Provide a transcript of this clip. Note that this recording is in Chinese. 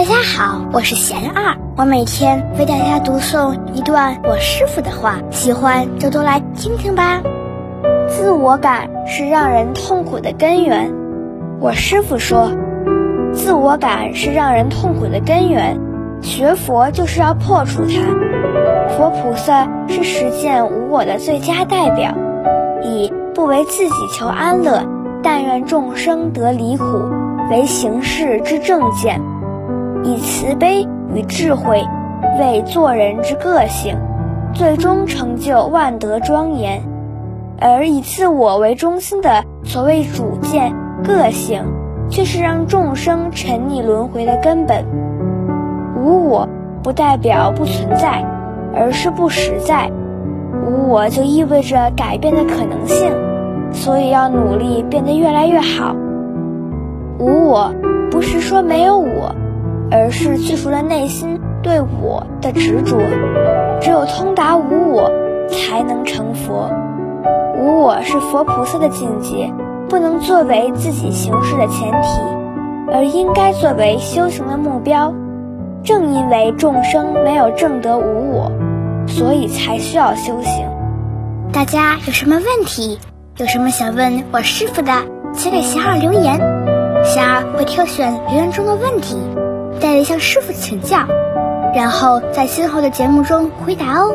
大家好，我是贤二，我每天为大家读诵一段我师傅的话，喜欢就都来听听吧。自我感是让人痛苦的根源。我师傅说，自我感是让人痛苦的根源，学佛就是要破除它。佛菩萨是实践无我的最佳代表，以不为自己求安乐，但愿众生得离苦为行事之正见。以慈悲与智慧为做人之个性，最终成就万德庄严；而以自我为中心的所谓主见、个性，却是让众生沉溺轮回的根本。无我不代表不存在，而是不实在。无我就意味着改变的可能性，所以要努力变得越来越好。无我不是说没有我。而是去除了内心对我的执着，只有通达无我，才能成佛。无我是佛菩萨的境界，不能作为自己行事的前提，而应该作为修行的目标。正因为众生没有证得无我，所以才需要修行。大家有什么问题，有什么想问我师傅的，请给贤儿留言，贤儿会挑选留言中的问题。再向师傅请教，然后在今后的节目中回答哦。